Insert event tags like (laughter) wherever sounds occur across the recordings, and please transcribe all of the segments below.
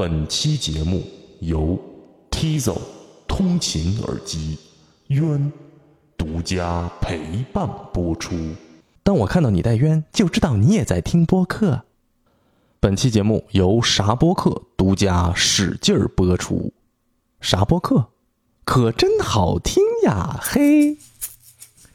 本期节目由 Tizo 通勤耳机渊独家陪伴播出。当我看到你戴渊，就知道你也在听播客。本期节目由啥播客独家使劲儿播出。啥播客？可真好听呀！嘿。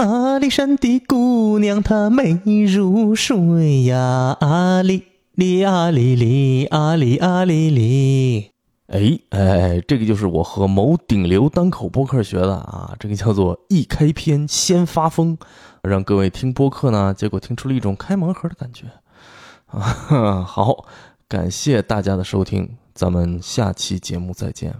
阿里山的姑娘她美如水呀，阿里里阿里里阿里阿里里。哎哎，这个就是我和某顶流单口播客学的啊，这个叫做一开篇先发疯，让各位听播客呢，结果听出了一种开盲盒的感觉啊。(laughs) 好，感谢大家的收听，咱们下期节目再见。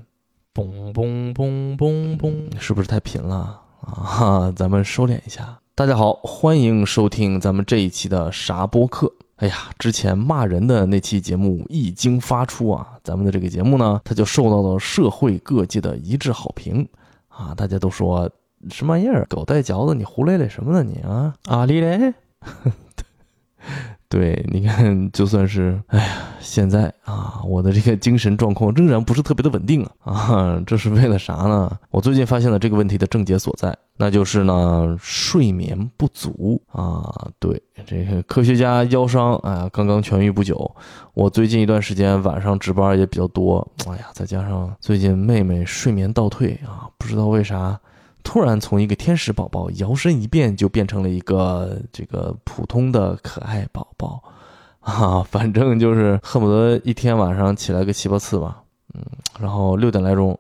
嘣嘣嘣嘣嘣，是不是太贫了？啊，咱们收敛一下。大家好，欢迎收听咱们这一期的啥播客。哎呀，之前骂人的那期节目一经发出啊，咱们的这个节目呢，它就受到了社会各界的一致好评啊。大家都说什么玩意儿，狗带嚼子，你胡咧咧什么呢你啊？阿里嘞？(laughs) 对，你看，就算是，哎呀，现在啊，我的这个精神状况仍然不是特别的稳定啊，啊，这是为了啥呢？(laughs) 我最近发现了这个问题的症结所在，那就是呢，睡眠不足啊。对，这个科学家腰伤，哎呀，刚刚痊愈不久。我最近一段时间晚上值班也比较多，哎呀，再加上最近妹妹睡眠倒退啊，不知道为啥。突然从一个天使宝宝摇身一变，就变成了一个这个普通的可爱宝宝，(laughs) 啊，反正就是恨不得一天晚上起来个七八次吧，嗯，然后六点来钟，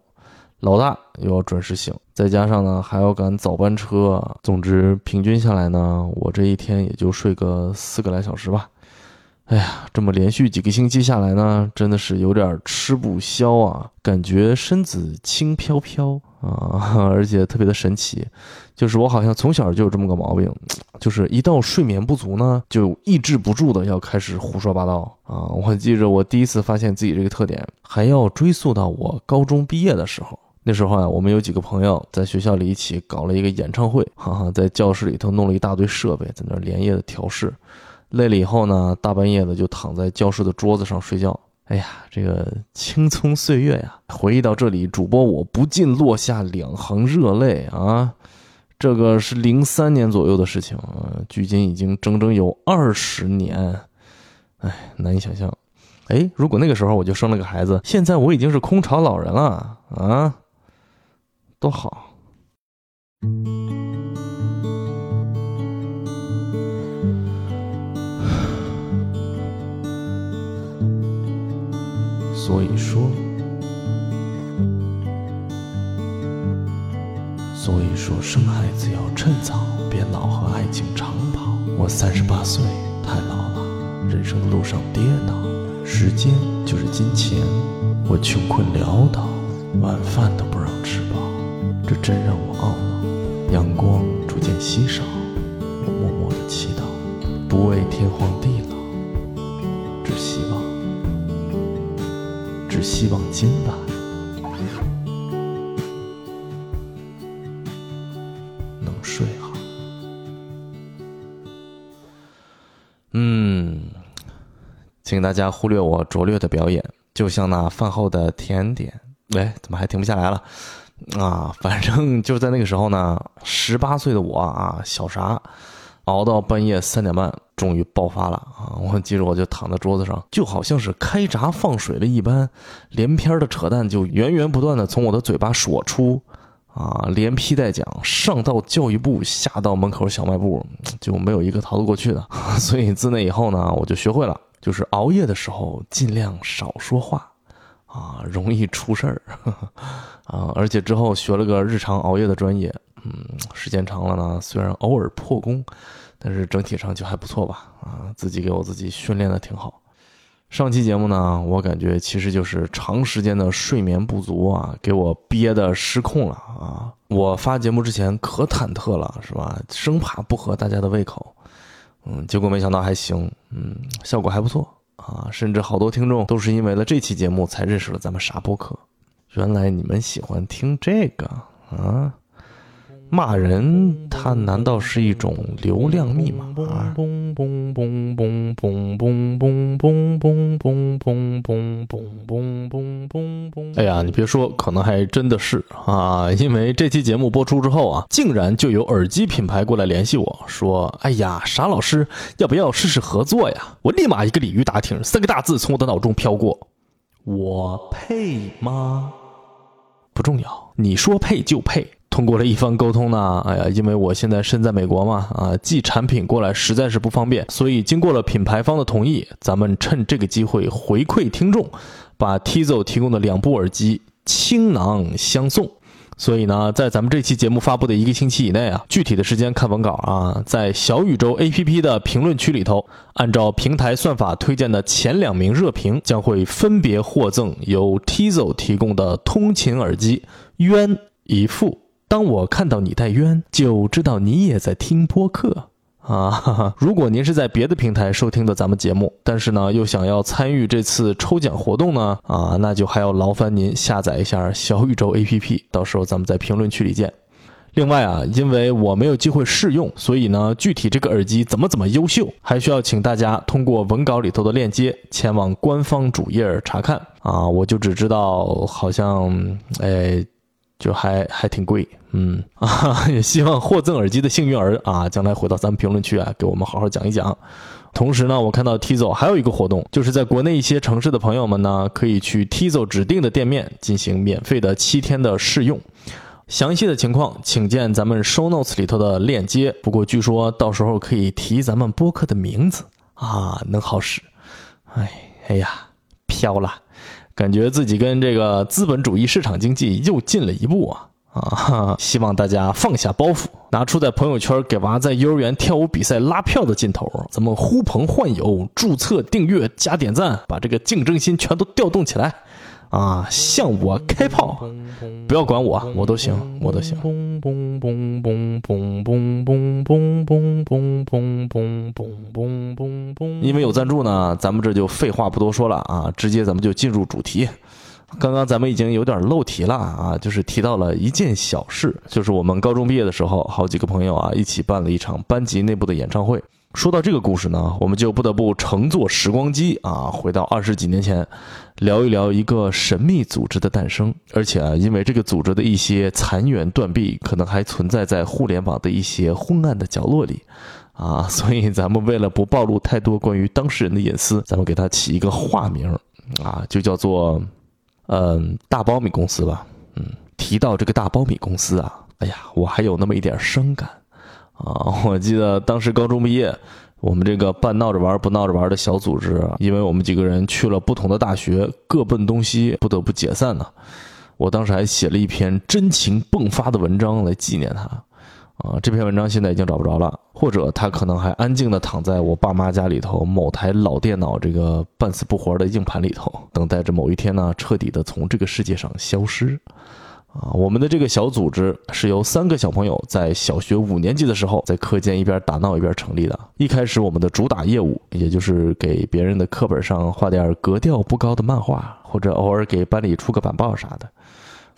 老大又要准时醒，再加上呢还要赶早班车，总之平均下来呢，我这一天也就睡个四个来小时吧。哎呀，这么连续几个星期下来呢，真的是有点吃不消啊，感觉身子轻飘飘啊，(laughs) 而且特别的神奇，就是我好像从小就有这么个毛病，(tsk) 就是一到睡眠不足呢，就抑制不住的要开始胡说八道啊。我记着我第一次发现自己这个特点，还要追溯到我高中毕业的时候。那时候啊，我们有几个朋友在学校里一起搞了一个演唱会，哈哈，在教室里头弄了一大堆设备，在那连夜的调试。累了以后呢，大半夜的就躺在教室的桌子上睡觉。哎呀，这个青葱岁月呀，回忆到这里，主播我不禁落下两行热泪啊！这个是零三年左右的事情啊，距今已经整整有二十年，哎，难以想象。哎，如果那个时候我就生了个孩子，现在我已经是空巢老人了啊，多好！所以说，所以说生孩子要趁早，别老和爱情长跑。我三十八岁，太老了，人生的路上跌倒，时间就是金钱，我穷困潦倒，晚饭都不让吃饱，这真让我懊恼。阳光逐渐稀少，我默默的祈祷，不为天荒地老。只希望今晚能睡好。嗯，请大家忽略我拙劣的表演，就像那饭后的甜点。喂，怎么还停不下来了？啊，反正就在那个时候呢，十八岁的我啊，小啥，熬到半夜三点半。终于爆发了啊！我记着，我就躺在桌子上，就好像是开闸放水了一般，连篇的扯淡就源源不断的从我的嘴巴说出，啊，连批带讲，上到教育部，下到门口小卖部，就没有一个逃得过去的。(laughs) 所以自那以后呢，我就学会了，就是熬夜的时候尽量少说话，啊，容易出事儿，(laughs) 啊，而且之后学了个日常熬夜的专业，嗯，时间长了呢，虽然偶尔破功。但是整体上就还不错吧，啊，自己给我自己训练的挺好。上期节目呢，我感觉其实就是长时间的睡眠不足啊，给我憋的失控了啊！我发节目之前可忐忑了，是吧？生怕不合大家的胃口，嗯，结果没想到还行，嗯，效果还不错啊！甚至好多听众都是因为了这期节目才认识了咱们傻播客，原来你们喜欢听这个啊！骂人，它难道是一种流量密码？哎呀，你别说，可能还真的是啊！因为这期节目播出之后啊，竟然就有耳机品牌过来联系我说：“哎呀，傻老师，要不要试试合作呀？”我立马一个鲤鱼打挺，三个大字从我的脑中飘过：“我配吗？”不重要，你说配就配。通过了一番沟通呢，哎呀，因为我现在身在美国嘛，啊，寄产品过来实在是不方便，所以经过了品牌方的同意，咱们趁这个机会回馈听众，把 Tizo 提供的两部耳机倾囊相送。所以呢，在咱们这期节目发布的一个星期以内啊，具体的时间看文稿啊，在小宇宙 APP 的评论区里头，按照平台算法推荐的前两名热评，将会分别获赠由 Tizo 提供的通勤耳机渊一副。当我看到你戴渊，就知道你也在听播客啊！(laughs) 如果您是在别的平台收听的咱们节目，但是呢又想要参与这次抽奖活动呢，啊，那就还要劳烦您下载一下小宇宙 APP，到时候咱们在评论区里见。另外啊，因为我没有机会试用，所以呢，具体这个耳机怎么怎么优秀，还需要请大家通过文稿里头的链接前往官方主页查看啊！我就只知道好像，哎。就还还挺贵，嗯啊，(laughs) 也希望获赠耳机的幸运儿啊，将来回到咱们评论区啊，给我们好好讲一讲。同时呢，我看到 Tizo 还有一个活动，就是在国内一些城市的朋友们呢，可以去 Tizo 指定的店面进行免费的七天的试用。详细的情况请见咱们 Show Notes 里头的链接。不过据说到时候可以提咱们播客的名字啊，能好使。哎哎呀，飘了。感觉自己跟这个资本主义市场经济又近了一步啊啊！(laughs) 希望大家放下包袱，拿出在朋友圈给娃在幼儿园跳舞比赛拉票的劲头，咱们呼朋唤友、注册订阅、加点赞，把这个竞争心全都调动起来。啊，向我开炮！不要管我，我都行，我都行。因为有赞助呢，咱们这就废话不多说了啊，直接咱们就进入主题。刚刚咱们已经有点漏题了啊，就是提到了一件小事，就是我们高中毕业的时候，好几个朋友啊一起办了一场班级内部的演唱会。说到这个故事呢，我们就不得不乘坐时光机啊，回到二十几年前，聊一聊一个神秘组织的诞生。而且啊，因为这个组织的一些残垣断壁，可能还存在在互联网的一些昏暗的角落里，啊，(laughs) 所以咱们为了不暴露太多关于当事人的隐私，咱们给他起一个化名，啊，就叫做，嗯，大苞米公司吧。嗯，提到这个大苞米公司啊，哎呀，我还有那么一点伤感。啊，(laughs) 我记得当时高中毕业，我们这个半闹着玩不闹着玩的小组织，因为我们几个人去了不同的大学，各奔东西，不得不解散呢。我当时还写了一篇真情迸发的文章来纪念他。啊，这篇文章现在已经找不着了，或者他可能还安静地躺在我爸妈家里头某台老电脑这个半死不活的硬盘里头，等待着某一天呢，彻底的从这个世界上消失。啊，我们的这个小组织是由三个小朋友在小学五年级的时候，在课间一边打闹一边成立的。一开始，我们的主打业务也就是给别人的课本上画点格调不高的漫画，或者偶尔给班里出个板报啥的。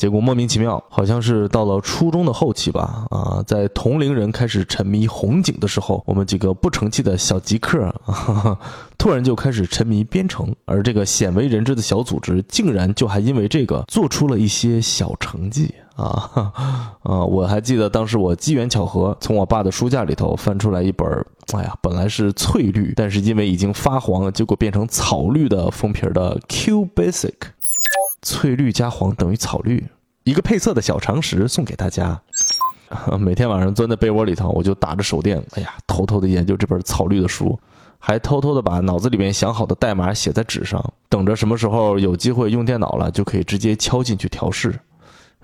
结果莫名其妙，好像是到了初中的后期吧，啊，在同龄人开始沉迷红警的时候，我们几个不成器的小极客，(laughs) 突然就开始沉迷编程，而这个鲜为人知的小组织，竟然就还因为这个做出了一些小成绩啊 (laughs) 啊！我还记得当时我机缘巧合从我爸的书架里头翻出来一本，哎呀，本来是翠绿，但是因为已经发黄，结果变成草绿的封皮的 Q Basic。翠绿加黄等于草绿，一个配色的小常识送给大家。(laughs) 每天晚上钻在被窝里头，我就打着手电，哎呀，偷偷的研究这本草绿的书，还偷偷的把脑子里面想好的代码写在纸上，等着什么时候有机会用电脑了，就可以直接敲进去调试。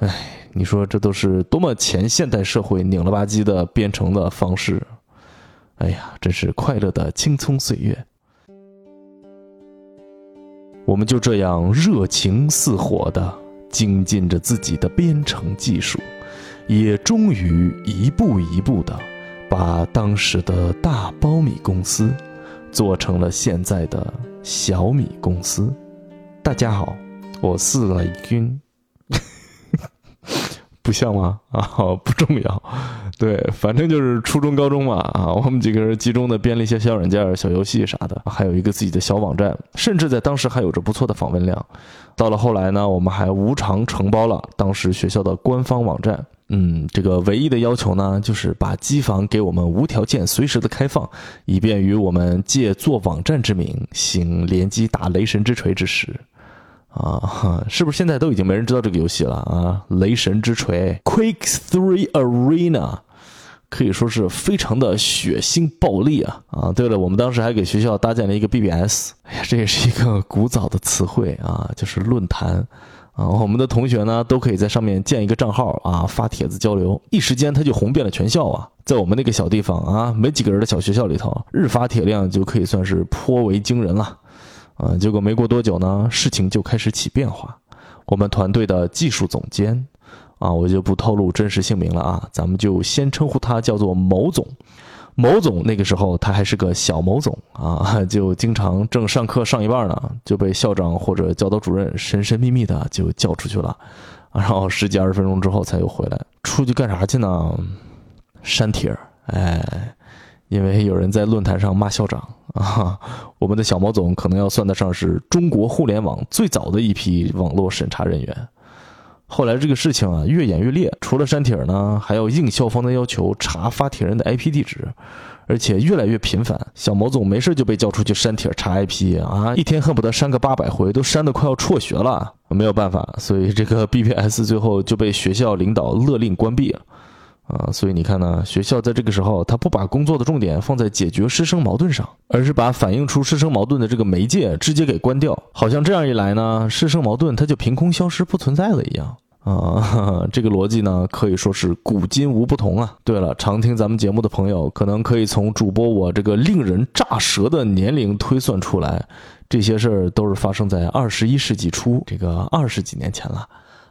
哎，你说这都是多么前现代社会拧了吧唧的编程的方式？哎呀，真是快乐的青葱岁月。我们就这样热情似火的精进着自己的编程技术，也终于一步一步的把当时的大苞米公司做成了现在的小米公司。大家好，我是雷军。不像吗？啊，(laughs) 不重要。对，反正就是初中、高中嘛。啊，(laughs) 我们几个人集中的编了一些小软件、小游戏啥的，还有一个自己的小网站，甚至在当时还有着不错的访问量。到了后来呢，我们还无偿承包了当时学校的官方网站。嗯，这个唯一的要求呢，就是把机房给我们无条件、随时的开放，以便于我们借做网站之名，行联机打雷神之锤之实。啊，是不是现在都已经没人知道这个游戏了啊？雷神之锤 Quake Three Arena 可以说是非常的血腥暴力啊！啊，对了，我们当时还给学校搭建了一个 BBS，哎呀，这也是一个古早的词汇啊，就是论坛啊。我们的同学呢都可以在上面建一个账号啊，发帖子交流，一时间他就红遍了全校啊。在我们那个小地方啊，没几个人的小学校里头，日发帖量就可以算是颇为惊人了。啊，结果没过多久呢，事情就开始起变化。我们团队的技术总监，啊，我就不透露真实姓名了啊，咱们就先称呼他叫做某总。某总那个时候他还是个小某总啊，(laughs) 就经常正上课上一半呢，就被校长或者教导主任神神秘秘的就叫出去了，然后十几二十分钟之后才又回来。出去干啥去呢？删帖儿，哎。因为有人在论坛上骂校长啊，(laughs) 我们的小毛总可能要算得上是中国互联网最早的一批网络审查人员。后来这个事情啊越演越烈，除了删帖呢，还要应校方的要求查发帖人的 IP 地址，而且越来越频繁。小毛总没事就被叫出去删帖查 IP 啊，一天恨不得删个八百回，都删得快要辍学了。没有办法，所以这个 BBS 最后就被学校领导勒令关闭了。啊，所以你看呢，学校在这个时候，他不把工作的重点放在解决师生矛盾上，而是把反映出师生矛盾的这个媒介直接给关掉，好像这样一来呢，师生矛盾它就凭空消失不存在了一样啊。(laughs) 这个逻辑呢，可以说是古今无不同啊。对了，常听咱们节目的朋友，可能可以从主播我这个令人炸舌的年龄推算出来，这些事儿都是发生在二十一世纪初，这个二十几年前了。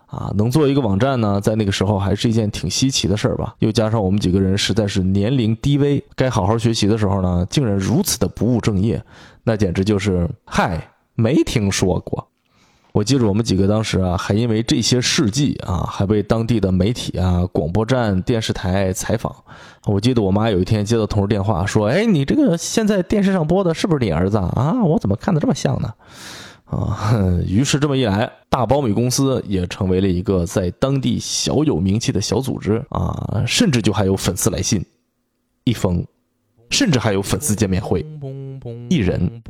啊，能做一个网站呢，在那个时候还是一件挺稀奇的事儿吧。又加上我们几个人实在是年龄低微，该好好学习的时候呢，竟然如此的不务正业，那简直就是嗨，没听说过。我记着我们几个当时啊，还因为这些事迹啊，还被当地的媒体啊、广播站、电视台采访。我记得我妈有一天接到同事电话，说：“哎，你这个现在电视上播的是不是你儿子啊？我怎么看的这么像呢？”啊，(laughs) 于是这么一来，大苞米公司也成为了一个在当地小有名气的小组织啊，甚至就还有粉丝来信，一封，甚至还有粉丝见面会，一人。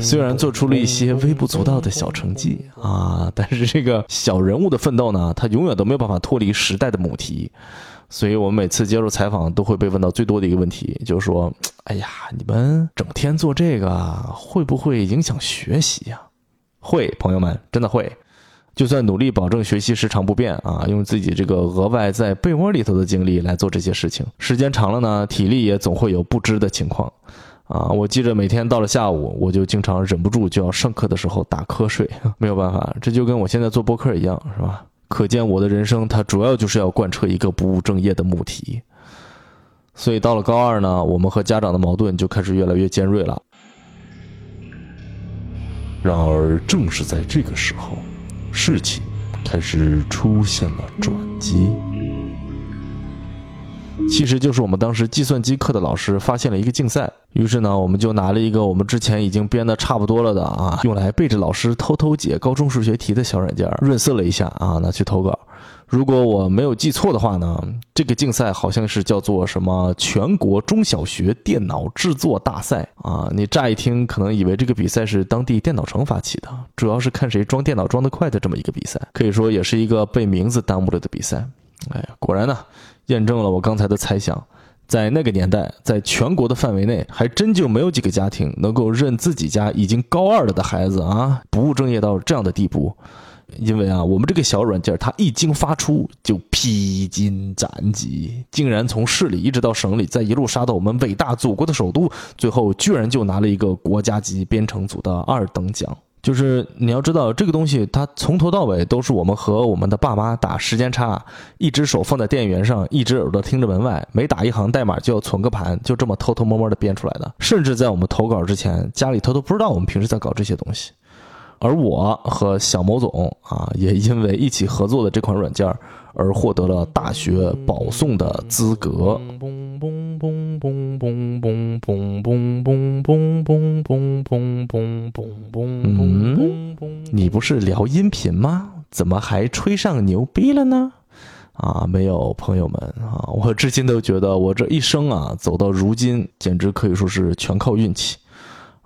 虽然做出了一些微不足道的小成绩啊，但是这个小人物的奋斗呢，他永远都没有办法脱离时代的母题。所以我们每次接受采访都会被问到最多的一个问题，就是说，哎呀，你们整天做这个会不会影响学习呀？会，朋友们，真的会。就算努力保证学习时长不变啊，用自己这个额外在被窝里头的精力来做这些事情，时间长了呢，体力也总会有不支的情况。啊，我记着每天到了下午，我就经常忍不住就要上课的时候打瞌睡，没有办法，这就跟我现在做播客一样，是吧？可见我的人生，它主要就是要贯彻一个不务正业的母题。所以到了高二呢，我们和家长的矛盾就开始越来越尖锐了。然而，正是在这个时候，事情开始出现了转机。其实就是我们当时计算机课的老师发现了一个竞赛，于是呢，我们就拿了一个我们之前已经编的差不多了的啊，用来背着老师偷偷解高中数学题的小软件，润色了一下啊，拿去投稿。如果我没有记错的话呢，这个竞赛好像是叫做什么全国中小学电脑制作大赛啊。你乍一听可能以为这个比赛是当地电脑城发起的，主要是看谁装电脑装得快的这么一个比赛，可以说也是一个被名字耽误了的比赛。哎呀，果然呢。验证了我刚才的猜想，在那个年代，在全国的范围内，还真就没有几个家庭能够认自己家已经高二了的孩子啊不务正业到这样的地步。因为啊，我们这个小软件它一经发出就披荆斩棘，竟然从市里一直到省里，再一路杀到我们伟大祖国的首都，最后居然就拿了一个国家级编程组的二等奖。就是你要知道，这个东西它从头到尾都是我们和我们的爸妈打时间差，一只手放在电源上，一只耳朵听着门外，每打一行代码就要存个盘，就这么偷偷摸摸的编出来的。甚至在我们投稿之前，家里头都不知道我们平时在搞这些东西。而我和小某总啊，也因为一起合作的这款软件而获得了大学保送的资格。嘣嘣嘣嘣嘣嘣，你不是聊音频吗？怎么还吹上牛逼了呢？啊，没有，朋友们啊，我至今都觉得我这一生啊，走到如今，简直可以说是全靠运气。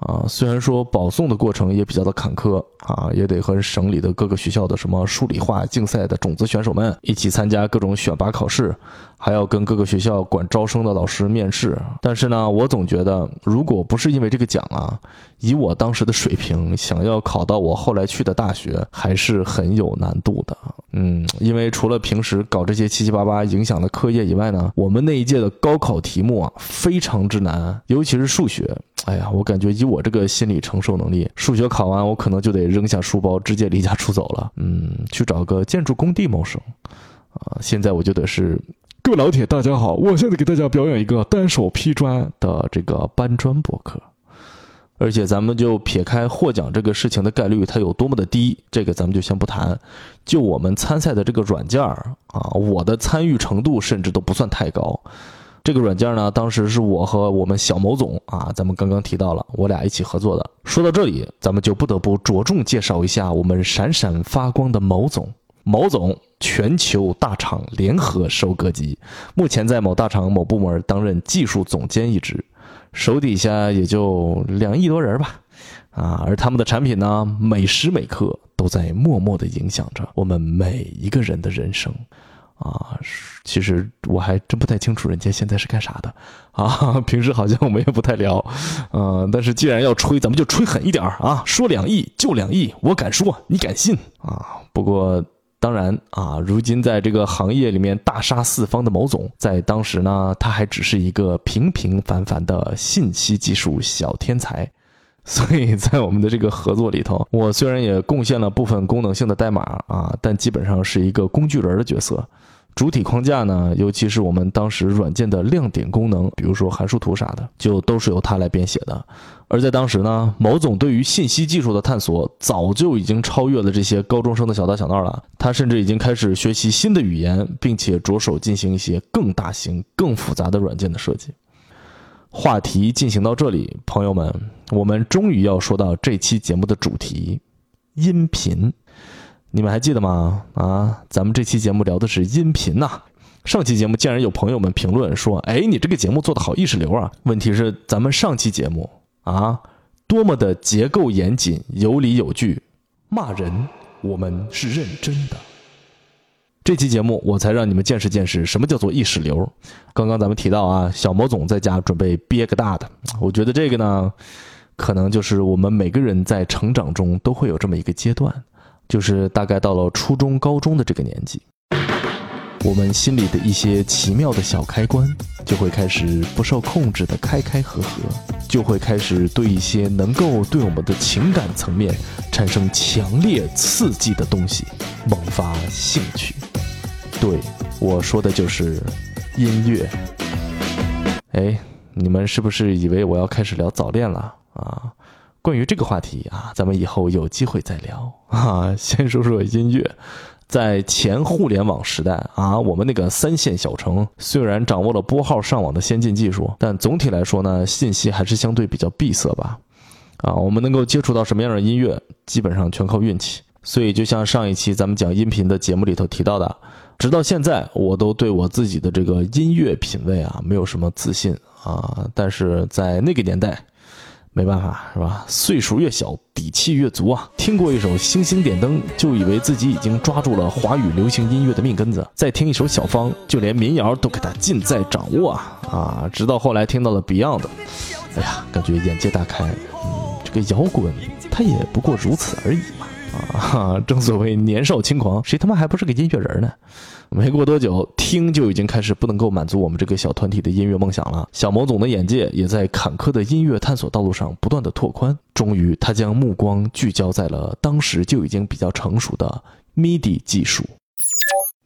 啊，虽然说保送的过程也比较的坎坷啊，也得和省里的各个学校的什么数理化竞赛的种子选手们一起参加各种选拔考试，还要跟各个学校管招生的老师面试。但是呢，我总觉得，如果不是因为这个奖啊，以我当时的水平，想要考到我后来去的大学，还是很有难度的。嗯，因为除了平时搞这些七七八八影响的课业以外呢，我们那一届的高考题目啊，非常之难，尤其是数学。哎呀，我感觉以我这个心理承受能力，数学考完我可能就得扔下书包，直接离家出走了。嗯，去找个建筑工地谋生。啊，现在我就得是，各位老铁，大家好，我现在给大家表演一个单手劈砖的这个搬砖博客。而且咱们就撇开获奖这个事情的概率它有多么的低，这个咱们就先不谈。就我们参赛的这个软件儿啊，我的参与程度甚至都不算太高。这个软件呢，当时是我和我们小某总啊，咱们刚刚提到了，我俩一起合作的。说到这里，咱们就不得不着重介绍一下我们闪闪发光的某总。某总，全球大厂联合收割机，目前在某大厂某部门担任技术总监一职，手底下也就两亿多人吧。啊，而他们的产品呢，每时每刻都在默默地影响着我们每一个人的人生。啊，其实我还真不太清楚人家现在是干啥的啊。(laughs) 平时好像我们也不太聊，嗯，但是既然要吹，咱们就吹狠一点啊！说两亿就两亿，我敢说，你敢信啊？不过当然啊，如今在这个行业里面大杀四方的某总，在当时呢，他还只是一个平平凡凡的信息技术小天才。(laughs) 所以在我们的这个合作里头，我虽然也贡献了部分功能性的代码啊，但基本上是一个工具人的角色。主体框架呢，尤其是我们当时软件的亮点功能，比如说函数图啥的，就都是由他来编写的。而在当时呢，某总对于信息技术的探索早就已经超越了这些高中生的小打小闹了。他甚至已经开始学习新的语言，并且着手进行一些更大型、更复杂的软件的设计。话题进行到这里，朋友们，我们终于要说到这期节目的主题——音频。你们还记得吗？啊，咱们这期节目聊的是音频呐。上期节目竟然有朋友们评论说：“哎，你这个节目做的好意识流啊！”问题是，咱们上期节目啊，多么的结构严谨、有理有据，骂人我们是认真的。这期节目我才让你们见识见识什么叫做意识流。刚刚咱们提到啊，小魔总在家准备憋个大的，我觉得这个呢，可能就是我们每个人在成长中都会有这么一个阶段。就是大概到了初中、高中的这个年纪，我们心里的一些奇妙的小开关就会开始不受控制的开开合合，就会开始对一些能够对我们的情感层面产生强烈刺激的东西萌发兴趣。对，我说的就是音乐。哎，你们是不是以为我要开始聊早恋了啊？关于这个话题啊，咱们以后有机会再聊 (laughs) 啊。先说说音乐，在前互联网时代啊，我们那个三线小城虽然掌握了拨号上网的先进技术，但总体来说呢，信息还是相对比较闭塞吧。啊，我们能够接触到什么样的音乐，基本上全靠运气。所以，就像上一期咱们讲音频的节目里头提到的，直到现在，我都对我自己的这个音乐品味啊，没有什么自信啊。但是在那个年代。没办法，是吧？岁数越小，底气越足啊！听过一首《星星点灯》，就以为自己已经抓住了华语流行音乐的命根子；再听一首小芳，就连民谣都给他尽在掌握啊！啊，直到后来听到了 Beyond，哎呀，感觉眼界大开。嗯，这个摇滚，它也不过如此而已嘛。啊，正所谓年少轻狂，谁他妈还不是个音乐人呢？没过多久，听就已经开始不能够满足我们这个小团体的音乐梦想了。小某总的眼界也在坎坷的音乐探索道路上不断的拓宽。终于，他将目光聚焦在了当时就已经比较成熟的 MIDI 技术。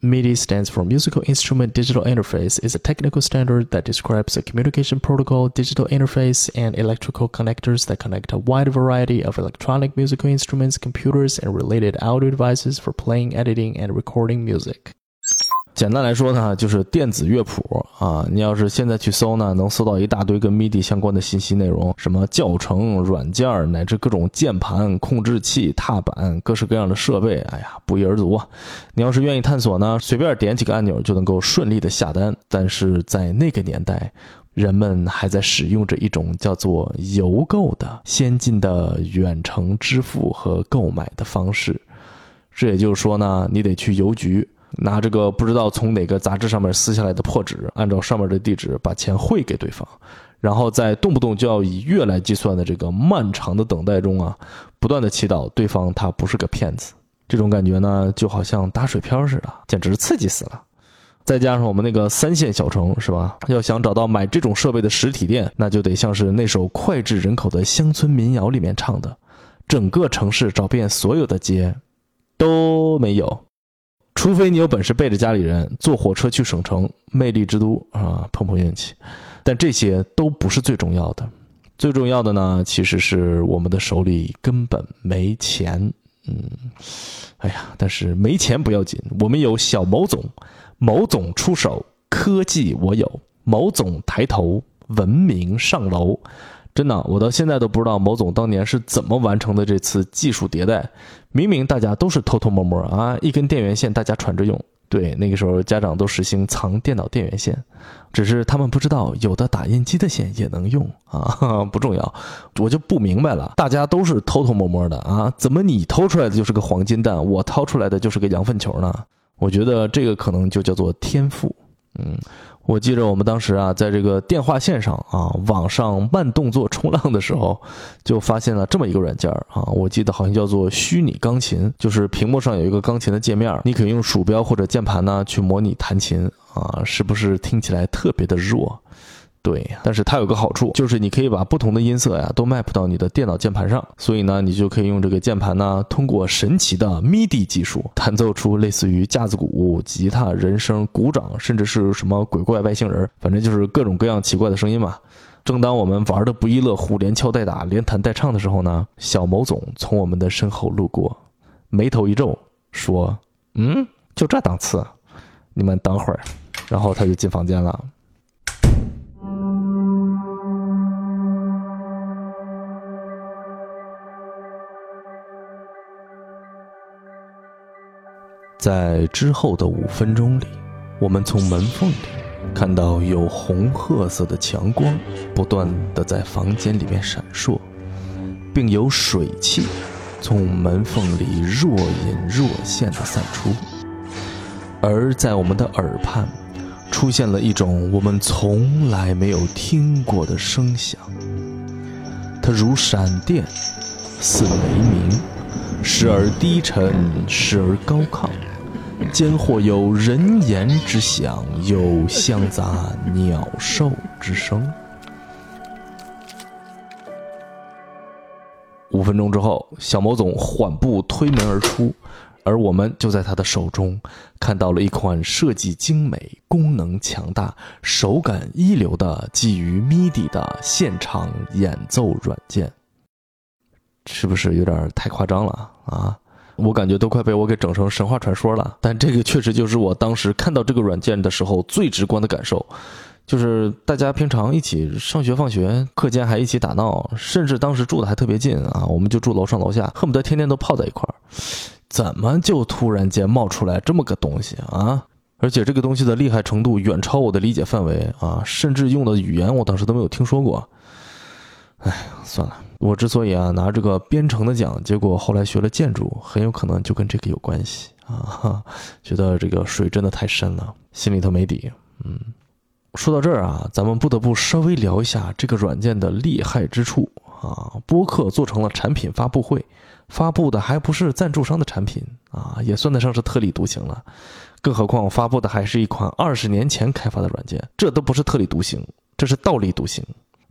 MIDI stands for Musical Instrument Digital Interface. is a technical standard that describes a communication protocol, digital interface, and electrical connectors that connect a wide variety of electronic musical instruments, computers, and related audio devices for playing, editing, and recording music. 简单来说呢，就是电子乐谱啊。你要是现在去搜呢，能搜到一大堆跟 MIDI 相关的信息内容，什么教程、软件乃至各种键盘、控制器、踏板，各式各样的设备，哎呀，不一而足啊。你要是愿意探索呢，随便点几个按钮就能够顺利的下单。但是在那个年代，人们还在使用着一种叫做邮购的先进的远程支付和购买的方式。这也就是说呢，你得去邮局。拿这个不知道从哪个杂志上面撕下来的破纸，按照上面的地址把钱汇给对方，然后在动不动就要以月来计算的这个漫长的等待中啊，不断的祈祷对方他不是个骗子。这种感觉呢，就好像打水漂似的，简直刺激死了。再加上我们那个三线小城是吧？要想找到买这种设备的实体店，那就得像是那首脍炙人口的乡村民谣里面唱的，整个城市找遍所有的街，都没有。除非你有本事背着家里人坐火车去省城，魅力之都啊，碰碰运气。但这些都不是最重要的，最重要的呢，其实是我们的手里根本没钱。嗯，哎呀，但是没钱不要紧，我们有小某总，某总出手，科技我有，某总抬头，文明上楼。真的，我到现在都不知道某总当年是怎么完成的这次技术迭代。明明大家都是偷偷摸摸啊，一根电源线大家传着用。对，那个时候家长都实行藏电脑电源线，只是他们不知道有的打印机的线也能用啊。(laughs) 不重要，我就不明白了，大家都是偷偷摸摸的啊，怎么你偷出来的就是个黄金蛋，我掏出来的就是个羊粪球呢？我觉得这个可能就叫做天赋。嗯。我记着我们当时啊，在这个电话线上啊，网上慢动作冲浪的时候，就发现了这么一个软件儿啊。我记得好像叫做虚拟钢琴，就是屏幕上有一个钢琴的界面，你可以用鼠标或者键盘呢去模拟弹琴啊，是不是听起来特别的弱？对，但是它有个好处，就是你可以把不同的音色呀都 map 到你的电脑键盘上，所以呢，你就可以用这个键盘呢，通过神奇的 MIDI 技术，弹奏出类似于架子鼓、吉他、人声、鼓掌，甚至是什么鬼怪外星人，反正就是各种各样奇怪的声音嘛。正当我们玩的不亦乐乎，连敲带打、连弹带唱的时候呢，小某总从我们的身后路过，眉头一皱，说：“嗯，就这档次，你们等会儿。”然后他就进房间了。在之后的五分钟里，我们从门缝里看到有红褐色的强光不断的在房间里面闪烁，并有水汽从门缝里若隐若现的散出。而在我们的耳畔，出现了一种我们从来没有听过的声响，它如闪电，似雷鸣，时而低沉，时而高亢。间或有人言之响，有相杂鸟兽之声。五分钟之后，小毛总缓步推门而出，而我们就在他的手中看到了一款设计精美、功能强大、手感一流的基于 MIDI 的现场演奏软件。是不是有点太夸张了啊？我感觉都快被我给整成神话传说了，但这个确实就是我当时看到这个软件的时候最直观的感受，就是大家平常一起上学放学，课间还一起打闹，甚至当时住的还特别近啊，我们就住楼上楼下，恨不得天天都泡在一块儿。怎么就突然间冒出来这么个东西啊？而且这个东西的厉害程度远超我的理解范围啊，甚至用的语言我当时都没有听说过。哎，算了。我之所以啊拿这个编程的奖，结果后来学了建筑，很有可能就跟这个有关系 (laughs) 啊。觉得这个水真的太深了，心里头没底。嗯，说到这儿啊，咱们不得不稍微聊一下这个软件的厉害之处啊。播客做成了产品发布会，发布的还不是赞助商的产品啊，也算得上是特立独行了。更何况发布的还是一款二十年前开发的软件，这都不是特立独行，这是倒立独行。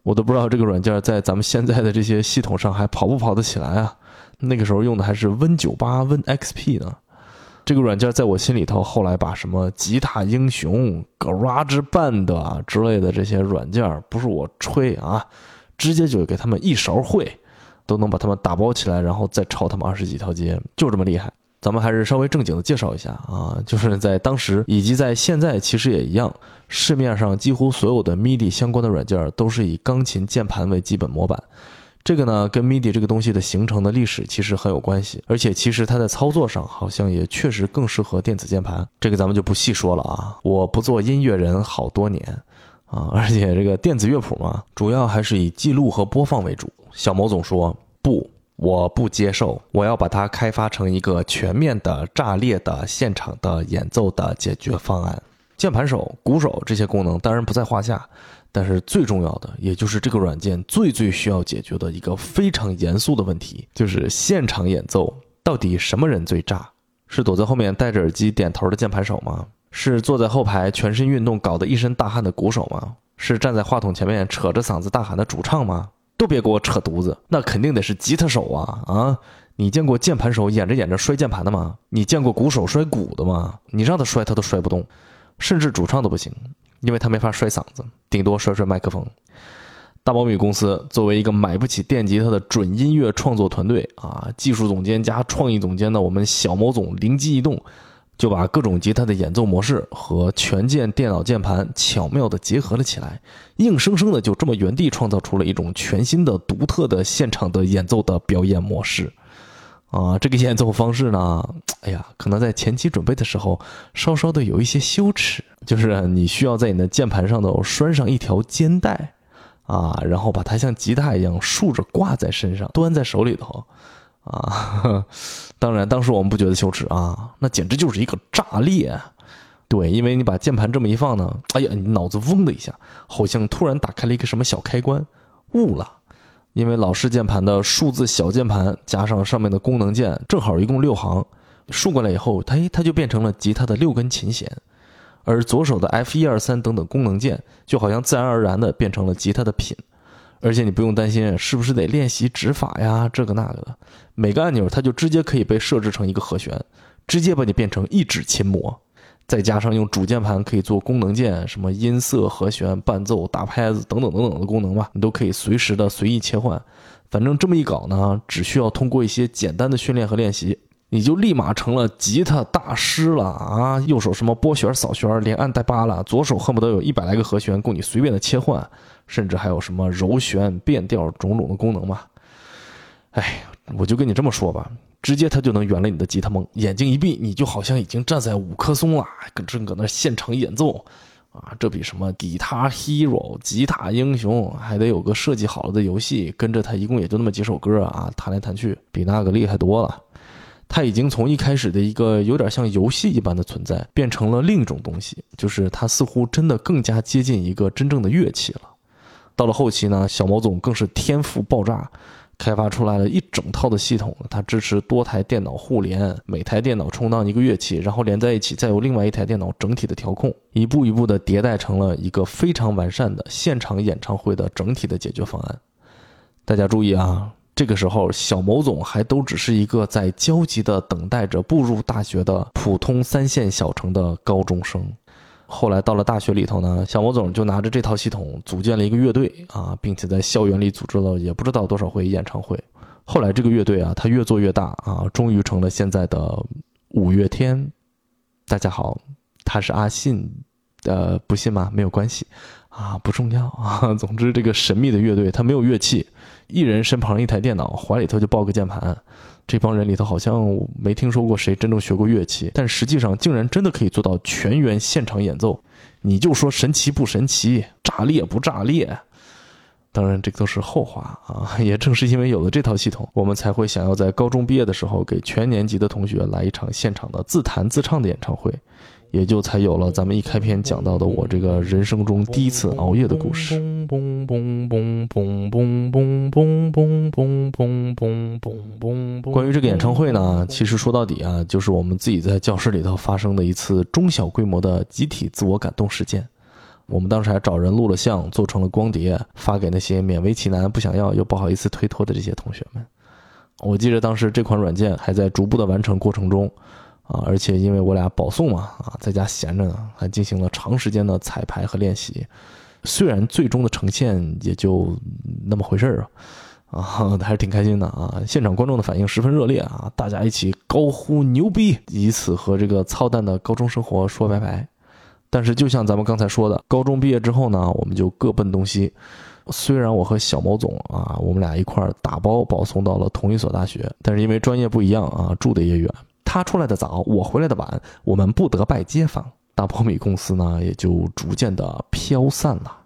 我都不知道这个软件在咱们现在的这些系统上还跑不跑得起来啊？那个时候用的还是 Win 九八 Win XP 呢。这个软件在我心里头，后来把什么吉他英雄、Garage Band 之类的这些软件，不是我吹啊，直接就给他们一勺烩，都能把他们打包起来，然后再抄他们二十几条街，就这么厉害。咱们还是稍微正经的介绍一下啊，就是在当时以及在现在，其实也一样，市面上几乎所有的 MIDI 相关的软件都是以钢琴键盘为基本模板。这个呢，跟 MIDI 这个东西的形成的历史其实很有关系，而且其实它在操作上好像也确实更适合电子键盘。这个咱们就不细说了啊。我不做音乐人好多年啊，而且这个电子乐谱嘛，主要还是以记录和播放为主。小某总说不。我不接受，我要把它开发成一个全面的、炸裂的、现场的演奏的解决方案。键盘手、鼓手这些功能当然不在话下，但是最重要的，也就是这个软件最最需要解决的一个非常严肃的问题，就是现场演奏到底什么人最炸？是躲在后面戴着耳机点头的键盘手吗？是坐在后排全身运动搞得一身大汗的鼓手吗？是站在话筒前面扯着嗓子大喊的主唱吗？都别给我扯犊子，那肯定得是吉他手啊啊！你见过键盘手演着演着摔键盘的吗？你见过鼓手摔鼓的吗？你让他摔他都摔不动，甚至主唱都不行，因为他没法摔嗓子，顶多摔摔麦克风。大苞米公司作为一个买不起电吉他的准音乐创作团队啊，技术总监加创意总监的我们小毛总灵机一动。就把各种吉他的演奏模式和全键电脑键盘巧妙地结合了起来，硬生生的就这么原地创造出了一种全新的、独特的现场的演奏的表演模式。啊，这个演奏方式呢，哎呀，可能在前期准备的时候稍稍的有一些羞耻，就是你需要在你的键盘上头拴上一条肩带，啊，然后把它像吉他一样竖着挂在身上，端在手里头。啊，(laughs) 当然，当时我们不觉得羞耻啊，那简直就是一个炸裂。对，因为你把键盘这么一放呢，哎呀，你脑子嗡的一下，好像突然打开了一个什么小开关，悟了。因为老式键盘的数字小键盘加上上面的功能键，正好一共六行，竖过来以后，它它就变成了吉他的六根琴弦，而左手的 F 一二三等等功能键，就好像自然而然的变成了吉他的品。而且你不用担心是不是得练习指法呀，这个那个的，每个按钮它就直接可以被设置成一个和弦，直接把你变成一指琴魔。再加上用主键盘可以做功能键，什么音色、和弦、伴奏、打拍子等等等等的功能吧，你都可以随时的随意切换。反正这么一搞呢，只需要通过一些简单的训练和练习，你就立马成了吉他大师了啊！右手什么拨弦、扫弦，连按带扒拉，左手恨不得有一百来个和弦供你随便的切换。甚至还有什么柔弦、变调种种的功能吧？哎，我就跟你这么说吧，直接他就能圆了你的吉他梦。眼睛一闭，你就好像已经站在五棵松了，正搁那现场演奏啊！这比什么《吉他 Hero》吉他英雄还得有个设计好了的游戏，跟着他一共也就那么几首歌啊，弹来弹去，比那个厉害多了。他已经从一开始的一个有点像游戏一般的存在，变成了另一种东西，就是他似乎真的更加接近一个真正的乐器了。到了后期呢，小毛总更是天赋爆炸，开发出来了一整套的系统。它支持多台电脑互联，每台电脑充当一个乐器，然后连在一起，再由另外一台电脑整体的调控，一步一步的迭代成了一个非常完善的现场演唱会的整体的解决方案。大家注意啊，这个时候小某总还都只是一个在焦急的等待着步入大学的普通三线小城的高中生。后来到了大学里头呢，小魔总就拿着这套系统组建了一个乐队啊，并且在校园里组织了也不知道多少回演唱会。后来这个乐队啊，他越做越大啊，终于成了现在的五月天。大家好，他是阿信，呃，不信吗？没有关系啊，不重要 (laughs) 啊。总之，这个神秘的乐队他没有乐器，一人身旁一台电脑，怀里头就抱个键盘。这帮人里头好像没听说过谁真正学过乐器，但实际上竟然真的可以做到全员现场演奏。你就说神奇不神奇，炸裂不炸裂？当然，这都是后话啊。也正是因为有了这套系统，我们才会想要在高中毕业的时候给全年级的同学来一场现场的自弹自唱的演唱会。也就才有了咱们一开篇讲到的我这个人生中第一次熬夜的故事。关于这个演唱会呢，其实说到底啊，就是我们自己在教室里头发生的一次中小规模的集体自我感动事件。我们当时还找人录了像，做成了光碟，发给那些勉为其难、不想要又不好意思推脱的这些同学们。我记得当时这款软件还在逐步的完成过程中。啊，而且因为我俩保送嘛，啊，在家闲着呢，还进行了长时间的彩排和练习。虽然最终的呈现也就那么回事儿啊，啊，(laughs) 还是挺开心的啊。现场观众的反应十分热烈啊，大家一起高呼牛逼，以此和这个操蛋的高中生活说拜拜。但是就像咱们刚才说的，高中毕业之后呢，我们就各奔东西。虽然我和小毛总啊，我们俩一块儿打包保送到了同一所大学，但是因为专业不一样啊，住的也远。他出来的早，我回来的晚，我们不得拜街坊，大波米公司呢也就逐渐的飘散了。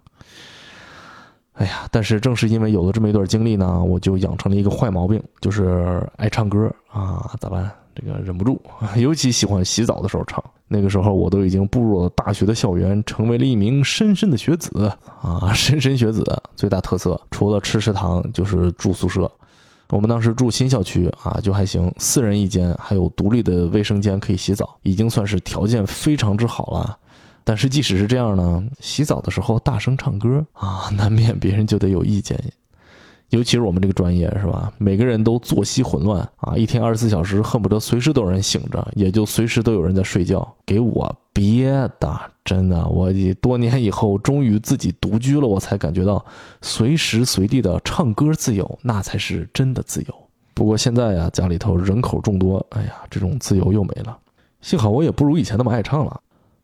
哎呀，但是正是因为有了这么一段经历呢，我就养成了一个坏毛病，就是爱唱歌啊，咋办？这个忍不住，(laughs) 尤其喜欢洗澡的时候唱。那个时候我都已经步入了大学的校园，成为了一名莘莘的学子啊，莘莘学子最大特色除了吃食堂就是住宿舍。我们当时住新校区啊，就还行，四人一间，还有独立的卫生间可以洗澡，已经算是条件非常之好了。但是即使是这样呢，洗澡的时候大声唱歌啊，难免别人就得有意见。尤其是我们这个专业是吧？每个人都作息混乱啊，一天二十四小时，恨不得随时都有人醒着，也就随时都有人在睡觉。给我憋的，真的，我多年以后终于自己独居了，我才感觉到随时随地的唱歌自由，那才是真的自由。不过现在呀，家里头人口众多，哎呀，这种自由又没了。幸好我也不如以前那么爱唱了。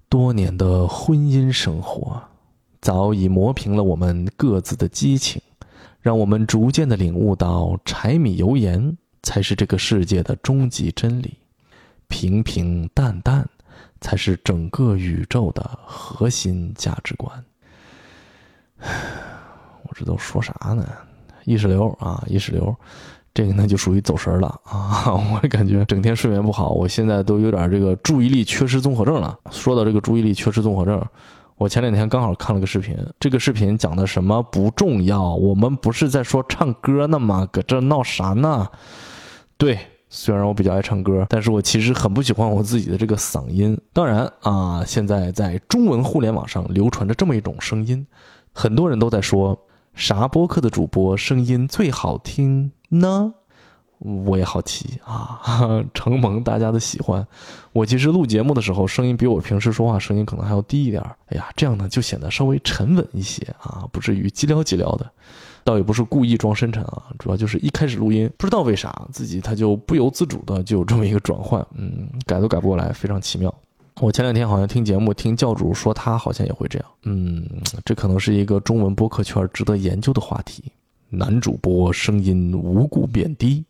多年的婚姻生活，早已磨平了我们各自的激情。让我们逐渐的领悟到，柴米油盐才是这个世界的终极真理，平平淡淡才是整个宇宙的核心价值观。(sighs) 我这都说啥呢？意识流啊，意识流，这个呢就属于走神了 (laughs) 啊！我感觉整天睡眠不好，我现在都有点这个注意力缺失综合症了。说到这个注意力缺失综合症。我前两天刚好看了个视频，这个视频讲的什么不重要，我们不是在说唱歌呢吗？搁这闹啥呢？对，虽然我比较爱唱歌，但是我其实很不喜欢我自己的这个嗓音。当然啊，现在在中文互联网上流传着这么一种声音，很多人都在说啥播客的主播声音最好听呢？我也好奇啊，(laughs) 承蒙大家的喜欢。我其实录节目的时候，声音比我平时说话声音可能还要低一点哎呀，这样呢就显得稍微沉稳一些啊，不至于叽撩叽撩的。倒也不是故意装深沉啊，主要就是一开始录音，不知道为啥自己他就不由自主的就有这么一个转换，嗯，改都改不过来，非常奇妙。我前两天好像听节目，听教主说他好像也会这样，嗯，这可能是一个中文播客圈值得研究的话题。男主播声音无故变低。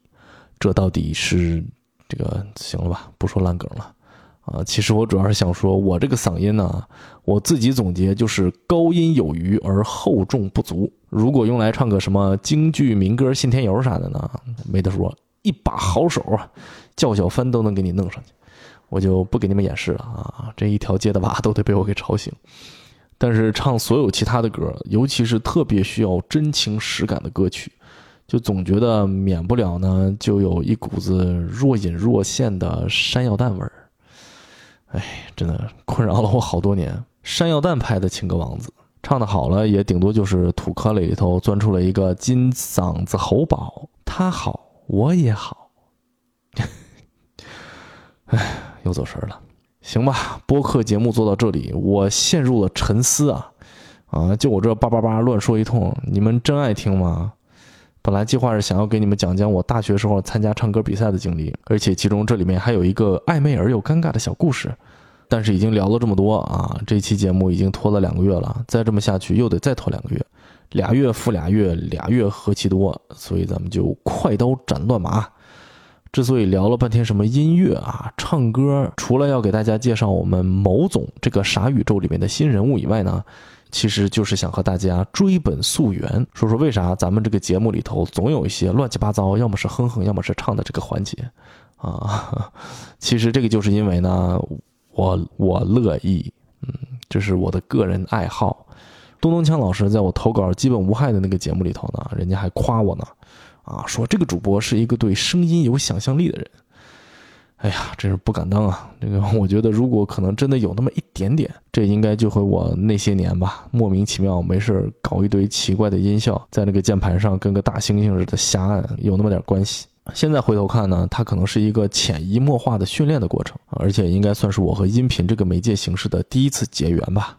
这到底是这个行了吧？不说烂梗了啊！其实我主要是想说，我这个嗓音呢，我自己总结就是高音有余而厚重不足。如果用来唱个什么京剧、民歌、信天游啥的呢，没得说，一把好手啊，叫小帆都能给你弄上去。我就不给你们演示了啊！这一条街的娃都得被我给吵醒。但是唱所有其他的歌，尤其是特别需要真情实感的歌曲。就总觉得免不了呢，就有一股子若隐若现的山药蛋味儿。哎，真的困扰了我好多年。山药蛋派的情歌王子，唱的好了，也顶多就是土颗里头钻出了一个金嗓子喉宝。他好，我也好。(laughs) 哎，又走神了。行吧，播客节目做到这里，我陷入了沉思啊啊！就我这叭叭叭乱说一通，你们真爱听吗？本来计划是想要给你们讲讲我大学时候参加唱歌比赛的经历，而且其中这里面还有一个暧昧而又尴尬的小故事。但是已经聊了这么多啊，这期节目已经拖了两个月了，再这么下去又得再拖两个月，俩月复俩月，俩月何其多，所以咱们就快刀斩乱麻。之所以聊了半天什么音乐啊、唱歌，除了要给大家介绍我们某总这个傻宇宙里面的新人物以外呢。其实就是想和大家追本溯源，说说为啥咱们这个节目里头总有一些乱七八糟，要么是哼哼，要么是唱的这个环节，啊，(laughs) 其实这个就是因为呢，我我乐意，嗯，这是我的个人爱好。东东锵老师在我投稿基本无害的那个节目里头呢，人家还夸我呢，啊，说这个主播是一个对声音有想象力的人。哎呀，真是不敢当啊！这个我觉得，如果可能真的有那么一点点，这应该就和我那些年吧，莫名其妙没事搞一堆奇怪的音效，在那个键盘上跟个大猩猩似的瞎按，有那么点关系。现在回头看呢，它可能是一个潜移默化的训练的过程，而且应该算是我和音频这个媒介形式的第一次结缘吧。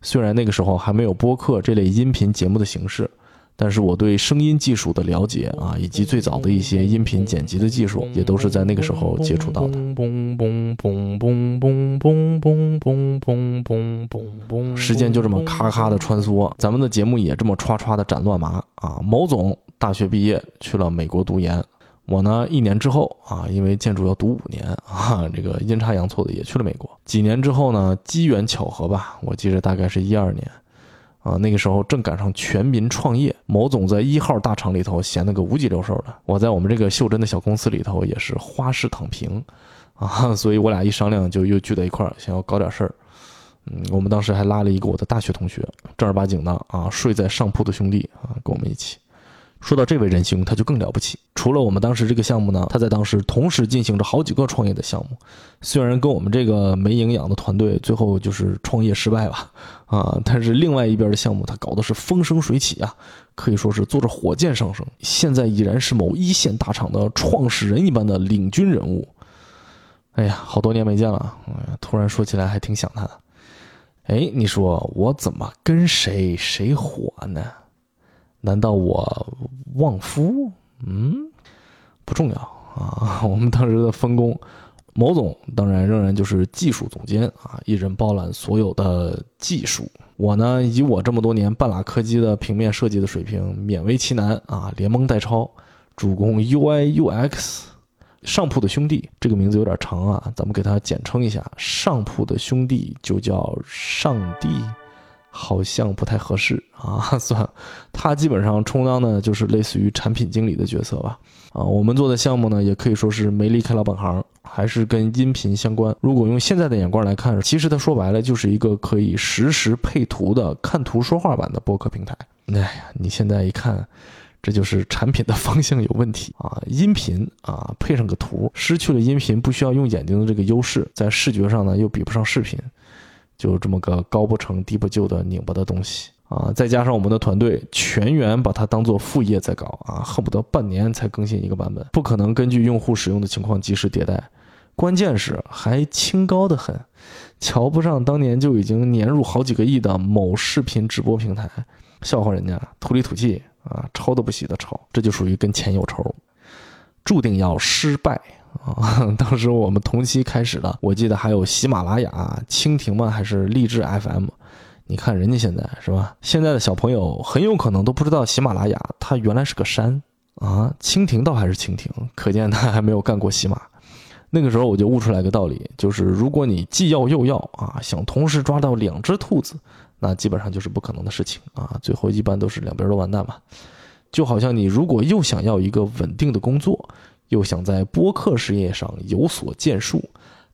虽然那个时候还没有播客这类音频节目的形式。但是我对声音技术的了解啊，以及最早的一些音频剪辑的技术，也都是在那个时候接触到的。时间就这么咔咔的穿梭，咱们的节目也这么歘歘的斩乱麻啊。某总大学毕业去了美国读研，我呢一年之后啊，因为建筑要读五年啊，这个阴差阳错的也去了美国。几年之后呢，机缘巧合吧，我记着大概是一二年。啊，那个时候正赶上全民创业，某总在一号大厂里头闲得个五脊六兽的，我在我们这个袖珍的小公司里头也是花式躺平，啊，所以我俩一商量就又聚在一块儿，想要搞点事儿。嗯，我们当时还拉了一个我的大学同学，正儿八经的啊，睡在上铺的兄弟啊，跟我们一起。说到这位仁兄，他就更了不起。除了我们当时这个项目呢，他在当时同时进行着好几个创业的项目。虽然跟我们这个没营养的团队最后就是创业失败吧，啊，但是另外一边的项目他搞的是风生水起啊，可以说是坐着火箭上升。现在已然是某一线大厂的创始人一般的领军人物。哎呀，好多年没见了，突然说起来还挺想他的。哎，你说我怎么跟谁谁火呢？难道我旺夫？嗯，不重要啊。(laughs) 我们当时的分工，某总当然仍然就是技术总监啊，一人包揽所有的技术。我呢，以我这么多年半拉科技的平面设计的水平，勉为其难啊，连蒙带抄，主攻 UI UX。上铺的兄弟这个名字有点长啊，咱们给它简称一下，上铺的兄弟就叫上帝。好像不太合适 (laughs) 啊，算了，他基本上充当的就是类似于产品经理的角色吧。啊，我们做的项目呢，也可以说是没离开老本行，还是跟音频相关。如果用现在的眼光来看，其实它说白了就是一个可以实时配图的看图说话版的播客平台。哎呀，你现在一看，这就是产品的方向有问题啊！音频啊，配上个图，失去了音频不需要用眼睛的这个优势，在视觉上呢又比不上视频。就这么个高不成低不就的拧巴的东西啊！再加上我们的团队全员把它当做副业在搞啊，恨不得半年才更新一个版本，不可能根据用户使用的情况及时迭代。关键是还清高的很，瞧不上当年就已经年入好几个亿的某视频直播平台，笑话人家土里土气啊，抄都不洗的抄，这就属于跟钱有仇，注定要失败。啊，(laughs) 当时我们同期开始的，我记得还有喜马拉雅、蜻蜓吗？还是励志 FM？你看人家现在是吧？现在的小朋友很有可能都不知道喜马拉雅它原来是个山啊。蜻蜓倒还是蜻蜓，可见他还没有干过喜马。那个时候我就悟出来个道理，就是如果你既要又要啊，想同时抓到两只兔子，那基本上就是不可能的事情啊。最后一般都是两边都完蛋嘛。就好像你如果又想要一个稳定的工作。又想在播客事业上有所建树，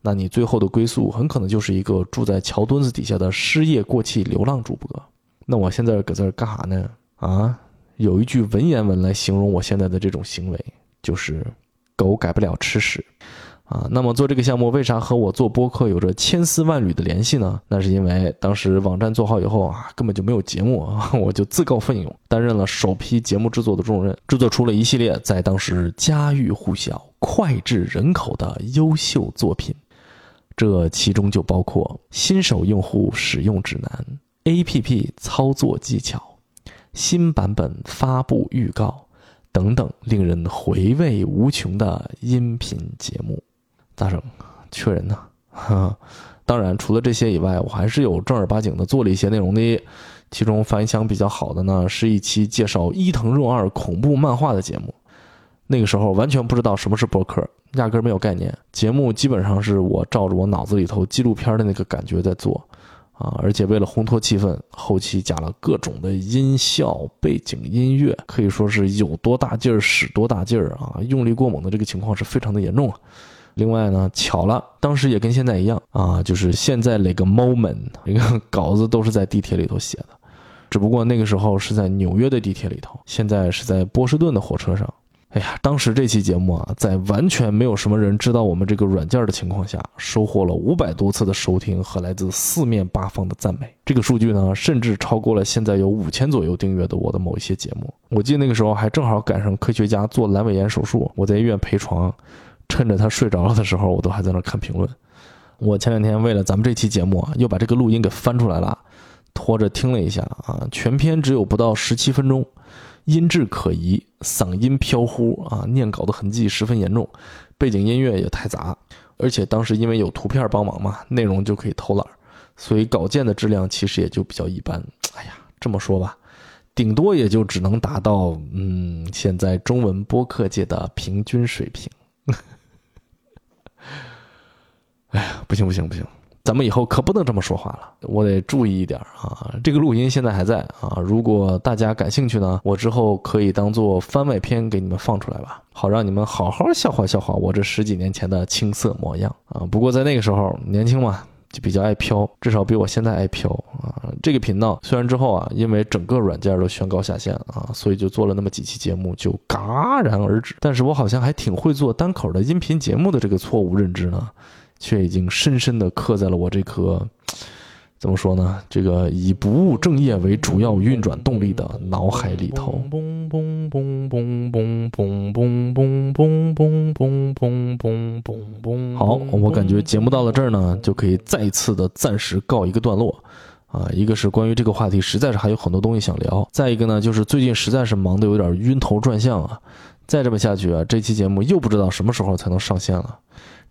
那你最后的归宿很可能就是一个住在桥墩子底下的失业过气流浪主播。那我现在搁这儿干啥呢？啊，有一句文言文来形容我现在的这种行为，就是“狗改不了吃屎”。啊，那么做这个项目为啥和我做播客有着千丝万缕的联系呢？那是因为当时网站做好以后啊，根本就没有节目啊，(laughs) 我就自告奋勇担任了首批节目制作的重任，制作出了一系列在当时家喻户晓、脍炙人口的优秀作品。这其中就包括新手用户使用指南、APP 操作技巧、新版本发布预告等等令人回味无穷的音频节目。咋整，缺人呢。(laughs) 当然，除了这些以外，我还是有正儿八经的做了一些内容的。其中反响比较好的呢，是一期介绍伊藤润二恐怖漫画的节目。那个时候完全不知道什么是播客，压根没有概念。节目基本上是我照着我脑子里头纪录片的那个感觉在做啊，而且为了烘托气氛，后期加了各种的音效、背景音乐，可以说是有多大劲儿使多大劲儿啊！用力过猛的这个情况是非常的严重啊。另外呢，巧了，当时也跟现在一样啊，就是现在那个 moment，那个稿子都是在地铁里头写的，只不过那个时候是在纽约的地铁里头，现在是在波士顿的火车上。哎呀，当时这期节目啊，在完全没有什么人知道我们这个软件的情况下，收获了五百多次的收听和来自四面八方的赞美。这个数据呢，甚至超过了现在有五千左右订阅的我的某一些节目。我记得那个时候还正好赶上科学家做阑尾炎手术，我在医院陪床，趁着他睡着了的时候，我都还在那看评论。我前两天为了咱们这期节目啊，又把这个录音给翻出来了，拖着听了一下啊，全篇只有不到十七分钟。音质可疑，嗓音飘忽啊，念稿的痕迹十分严重，背景音乐也太杂，而且当时因为有图片帮忙嘛，内容就可以偷懒，所以稿件的质量其实也就比较一般。哎呀，这么说吧，顶多也就只能达到嗯，现在中文播客界的平均水平。(laughs) 哎呀，不行不行不行。咱们以后可不能这么说话了，我得注意一点啊！这个录音现在还在啊，如果大家感兴趣呢，我之后可以当做番外篇给你们放出来吧，好让你们好好笑话笑话我这十几年前的青涩模样啊！不过在那个时候年轻嘛，就比较爱飘，至少比我现在爱飘啊！这个频道虽然之后啊，因为整个软件都宣告下线了啊，所以就做了那么几期节目就戛然而止，但是我好像还挺会做单口的音频节目的这个错误认知呢。却已经深深地刻在了我这颗，怎么说呢？这个以不务正业为主要运转动力的脑海里头。好，我感觉节目到了这儿呢，就可以再次的暂时告一个段落。啊，一个是关于这个话题，实在是还有很多东西想聊；再一个呢，就是最近实在是忙得有点晕头转向啊。再这么下去啊，这期节目又不知道什么时候才能上线了。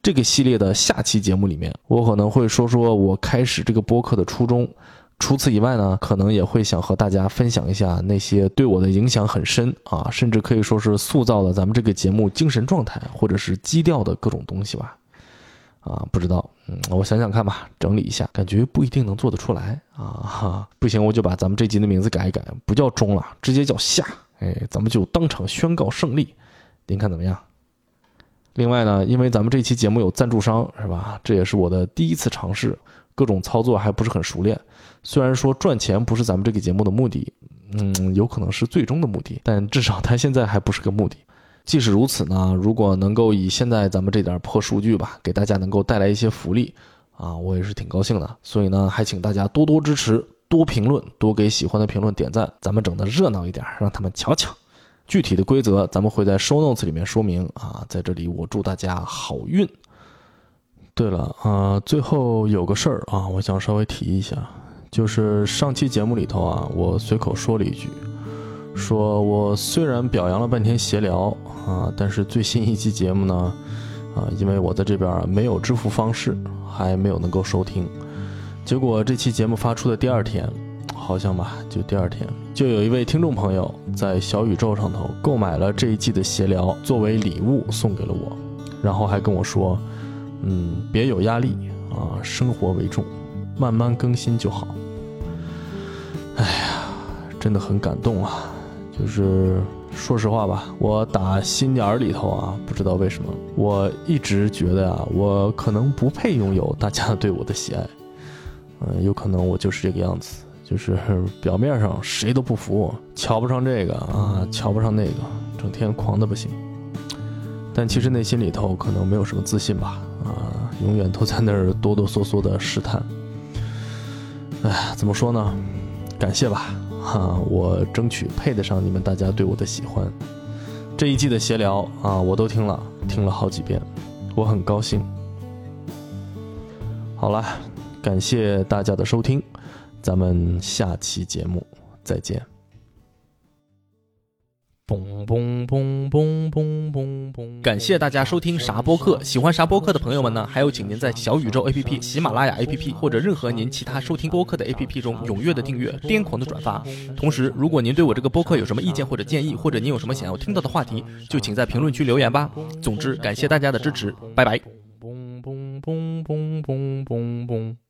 这个系列的下期节目里面，我可能会说说我开始这个播客的初衷。除此以外呢，可能也会想和大家分享一下那些对我的影响很深啊，甚至可以说是塑造了咱们这个节目精神状态或者是基调的各种东西吧。啊，不知道，嗯，我想想看吧，整理一下，感觉不一定能做得出来啊。哈，不行，我就把咱们这集的名字改一改，不叫中了，直接叫下。哎，咱们就当场宣告胜利，您看怎么样？另外呢，因为咱们这期节目有赞助商，是吧？这也是我的第一次尝试，各种操作还不是很熟练。虽然说赚钱不是咱们这个节目的目的，嗯，有可能是最终的目的，但至少它现在还不是个目的。即使如此呢，如果能够以现在咱们这点破数据吧，给大家能够带来一些福利，啊，我也是挺高兴的。所以呢，还请大家多多支持，多评论，多给喜欢的评论点赞，咱们整的热闹一点，让他们瞧瞧。具体的规则咱们会在 show notes 里面说明啊，在这里我祝大家好运。对了啊，最后有个事儿啊，我想稍微提一下，就是上期节目里头啊，我随口说了一句，说我虽然表扬了半天闲聊啊，但是最新一期节目呢，啊，因为我在这边没有支付方式，还没有能够收听，结果这期节目发出的第二天。好像吧，就第二天，就有一位听众朋友在小宇宙上头购买了这一季的闲聊作为礼物送给了我，然后还跟我说，嗯，别有压力啊，生活为重，慢慢更新就好。哎呀，真的很感动啊！就是说实话吧，我打心眼儿里头啊，不知道为什么，我一直觉得啊，我可能不配拥有大家对我的喜爱，嗯，有可能我就是这个样子。就是表面上谁都不服，瞧不上这个啊，瞧不上那个，整天狂的不行。但其实内心里头可能没有什么自信吧，啊，永远都在那儿哆哆嗦嗦的试探。哎，怎么说呢？感谢吧，哈，我争取配得上你们大家对我的喜欢。这一季的闲聊啊，我都听了，听了好几遍，我很高兴。好了，感谢大家的收听。咱们下期节目再见。嘣嘣嘣嘣嘣嘣嘣！感谢大家收听啥播客，喜欢啥播客的朋友们呢？还有，请您在小宇宙 APP、喜马拉雅 APP 或者任何您其他收听播客的 APP 中踊跃的订阅、癫狂的转发。同时，如果您对我这个播客有什么意见或者建议，或者您有什么想要听到的话题，就请在评论区留言吧。总之，感谢大家的支持，拜拜。嘣嘣嘣嘣嘣嘣嘣。